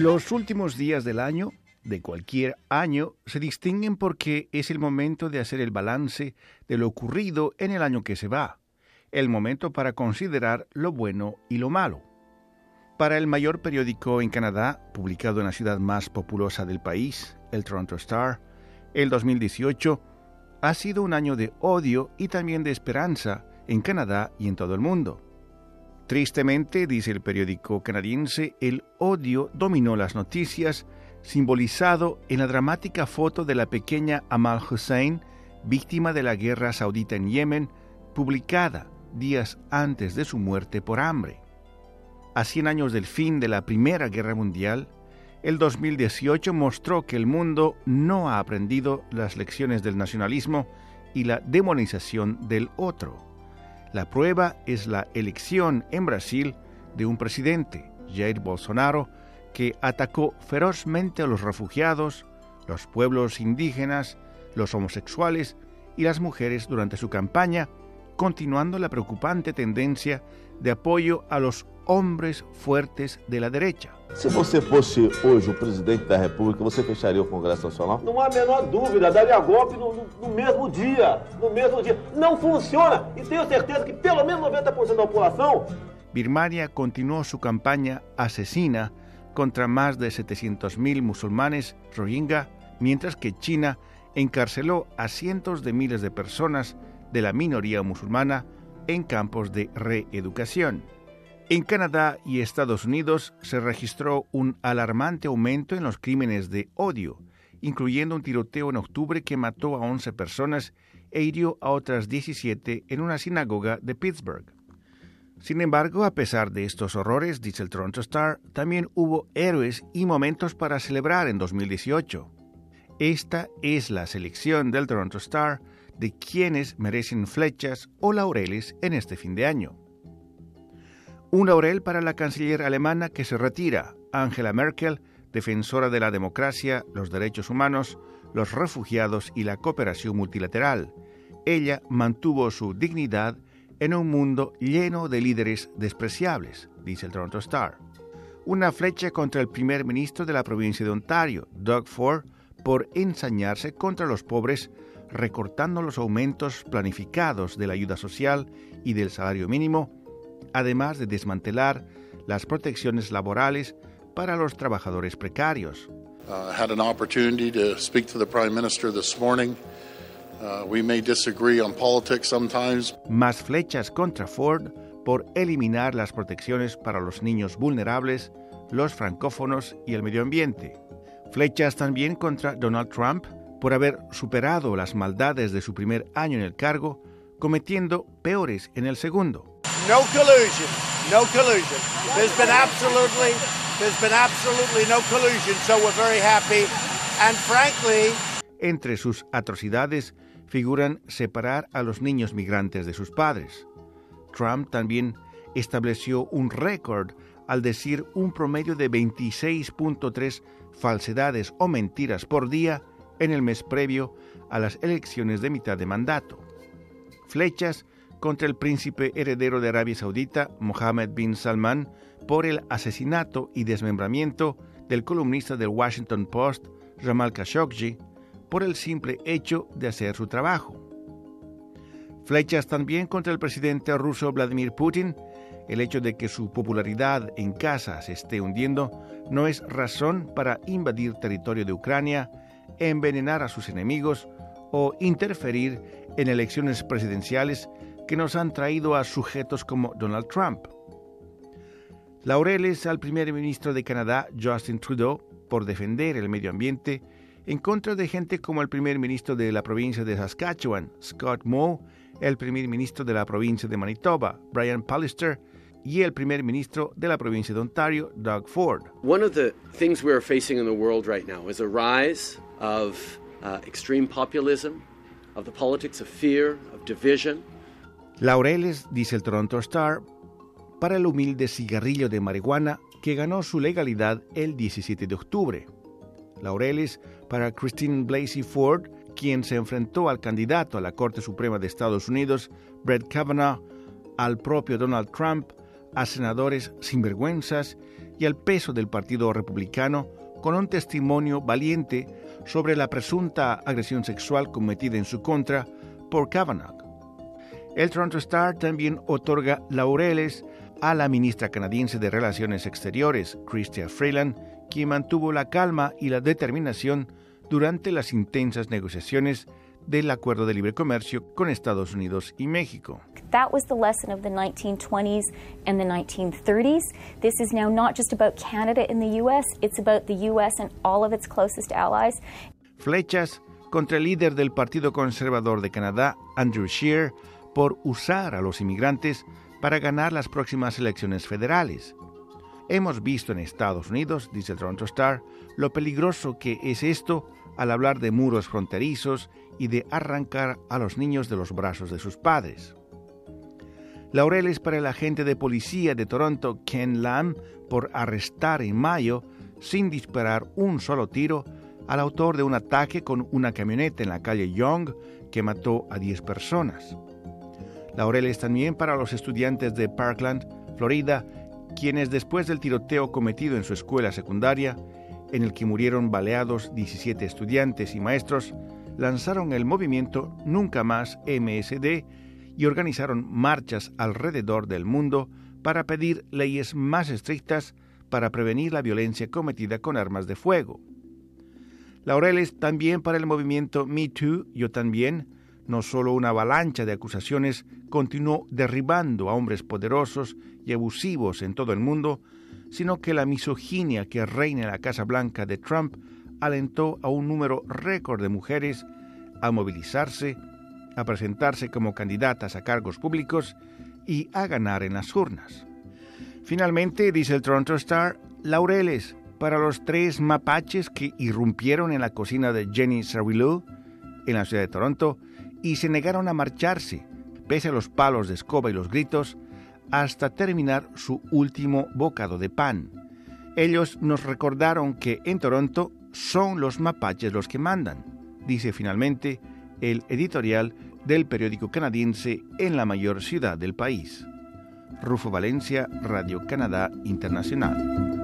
Los últimos días del año, de cualquier año, se distinguen porque es el momento de hacer el balance de lo ocurrido en el año que se va, el momento para considerar lo bueno y lo malo. Para el mayor periódico en Canadá, publicado en la ciudad más populosa del país, el Toronto Star, el 2018 ha sido un año de odio y también de esperanza en Canadá y en todo el mundo. Tristemente, dice el periódico canadiense, el odio dominó las noticias, simbolizado en la dramática foto de la pequeña Amal Hussein, víctima de la guerra saudita en Yemen, publicada días antes de su muerte por hambre. A 100 años del fin de la Primera Guerra Mundial, el 2018 mostró que el mundo no ha aprendido las lecciones del nacionalismo y la demonización del otro. La prueba es la elección en Brasil de un presidente, Jair Bolsonaro, que atacó ferozmente a los refugiados, los pueblos indígenas, los homosexuales y las mujeres durante su campaña, continuando la preocupante tendencia de apoyo a los hombres fuertes de la derecha. Si você fosse hoje o presidente da República, você fecharia o Congresso Nacional? Não há a menor dúvida, daria golpe no, no, no mesmo dia, no mesmo dia. Não funciona e tenho certeza que pelo menos 90% da população. Birmania continuó su campaña asesina contra más de 700.000 musulmanes rohingya, mientras que China encarceló a cientos de miles de personas de la minoría musulmana en campos de reeducación. En Canadá y Estados Unidos se registró un alarmante aumento en los crímenes de odio, incluyendo un tiroteo en octubre que mató a 11 personas e hirió a otras 17 en una sinagoga de Pittsburgh. Sin embargo, a pesar de estos horrores, dice el Toronto Star, también hubo héroes y momentos para celebrar en 2018. Esta es la selección del Toronto Star de quienes merecen flechas o laureles en este fin de año. Un laurel para la canciller alemana que se retira, Angela Merkel, defensora de la democracia, los derechos humanos, los refugiados y la cooperación multilateral. Ella mantuvo su dignidad en un mundo lleno de líderes despreciables, dice el Toronto Star. Una flecha contra el primer ministro de la provincia de Ontario, Doug Ford, por ensañarse contra los pobres, recortando los aumentos planificados de la ayuda social y del salario mínimo además de desmantelar las protecciones laborales para los trabajadores precarios. Uh, had an opportunity to speak to the Prime Minister this morning. Uh, we may disagree on politics sometimes. Más flechas contra Ford por eliminar las protecciones para los niños vulnerables, los francófonos y el medio ambiente. Flechas también contra Donald Trump por haber superado las maldades de su primer año en el cargo, cometiendo peores en el segundo. No collusion. No collusion. There's been absolutely, there's been absolutely no collusion, so we're very happy. And frankly, entre sus atrocidades figuran separar a los niños migrantes de sus padres. Trump también estableció un récord al decir un promedio de 26.3 falsedades o mentiras por día en el mes previo a las elecciones de mitad de mandato. Flechas contra el príncipe heredero de Arabia Saudita, Mohammed bin Salman, por el asesinato y desmembramiento del columnista del Washington Post, Jamal Khashoggi, por el simple hecho de hacer su trabajo. Flechas también contra el presidente ruso Vladimir Putin, el hecho de que su popularidad en casa se esté hundiendo no es razón para invadir territorio de Ucrania, envenenar a sus enemigos o interferir en elecciones presidenciales que nos han traído a sujetos como Donald Trump. Laureles al primer ministro de Canadá, Justin Trudeau, por defender el medio ambiente, en contra de gente como el primer ministro de la provincia de Saskatchewan, Scott Moe, el primer ministro de la provincia de Manitoba, Brian Pallister, y el primer ministro de la provincia de Ontario, Doug Ford. One of the things we are facing in the world right now is a rise of uh, extreme populism, of the politics of fear, of division. Laureles, dice el Toronto Star, para el humilde cigarrillo de marihuana que ganó su legalidad el 17 de octubre. Laureles para Christine Blasey Ford, quien se enfrentó al candidato a la Corte Suprema de Estados Unidos, Brett Kavanaugh, al propio Donald Trump, a senadores sinvergüenzas y al peso del Partido Republicano con un testimonio valiente sobre la presunta agresión sexual cometida en su contra por Kavanaugh. El Toronto Star también otorga laureles a la ministra canadiense de Relaciones Exteriores, Chrystia Freeland, quien mantuvo la calma y la determinación durante las intensas negociaciones del acuerdo de libre comercio con Estados Unidos y México. That was the lesson of the 1920s and the 1930s. This is now not just about Canada and the US, it's about the US and all of its closest allies. Flechas contra el líder del Partido Conservador de Canadá, Andrew Scheer, por usar a los inmigrantes para ganar las próximas elecciones federales. Hemos visto en Estados Unidos, dice el Toronto Star, lo peligroso que es esto al hablar de muros fronterizos y de arrancar a los niños de los brazos de sus padres. Laureles para el agente de policía de Toronto, Ken Lam, por arrestar en mayo, sin disparar un solo tiro, al autor de un ataque con una camioneta en la calle Young que mató a 10 personas. Laureles también para los estudiantes de Parkland, Florida, quienes después del tiroteo cometido en su escuela secundaria, en el que murieron baleados 17 estudiantes y maestros, lanzaron el movimiento Nunca Más MSD y organizaron marchas alrededor del mundo para pedir leyes más estrictas para prevenir la violencia cometida con armas de fuego. Laureles también para el movimiento Me Too, Yo también, no solo una avalancha de acusaciones continuó derribando a hombres poderosos y abusivos en todo el mundo, sino que la misoginia que reina en la Casa Blanca de Trump alentó a un número récord de mujeres a movilizarse, a presentarse como candidatas a cargos públicos y a ganar en las urnas. Finalmente, dice el Toronto Star, laureles para los tres mapaches que irrumpieron en la cocina de Jenny Sarilou en la ciudad de Toronto y se negaron a marcharse, pese a los palos de escoba y los gritos, hasta terminar su último bocado de pan. Ellos nos recordaron que en Toronto son los mapaches los que mandan, dice finalmente el editorial del periódico canadiense en la mayor ciudad del país. Rufo Valencia, Radio Canadá Internacional.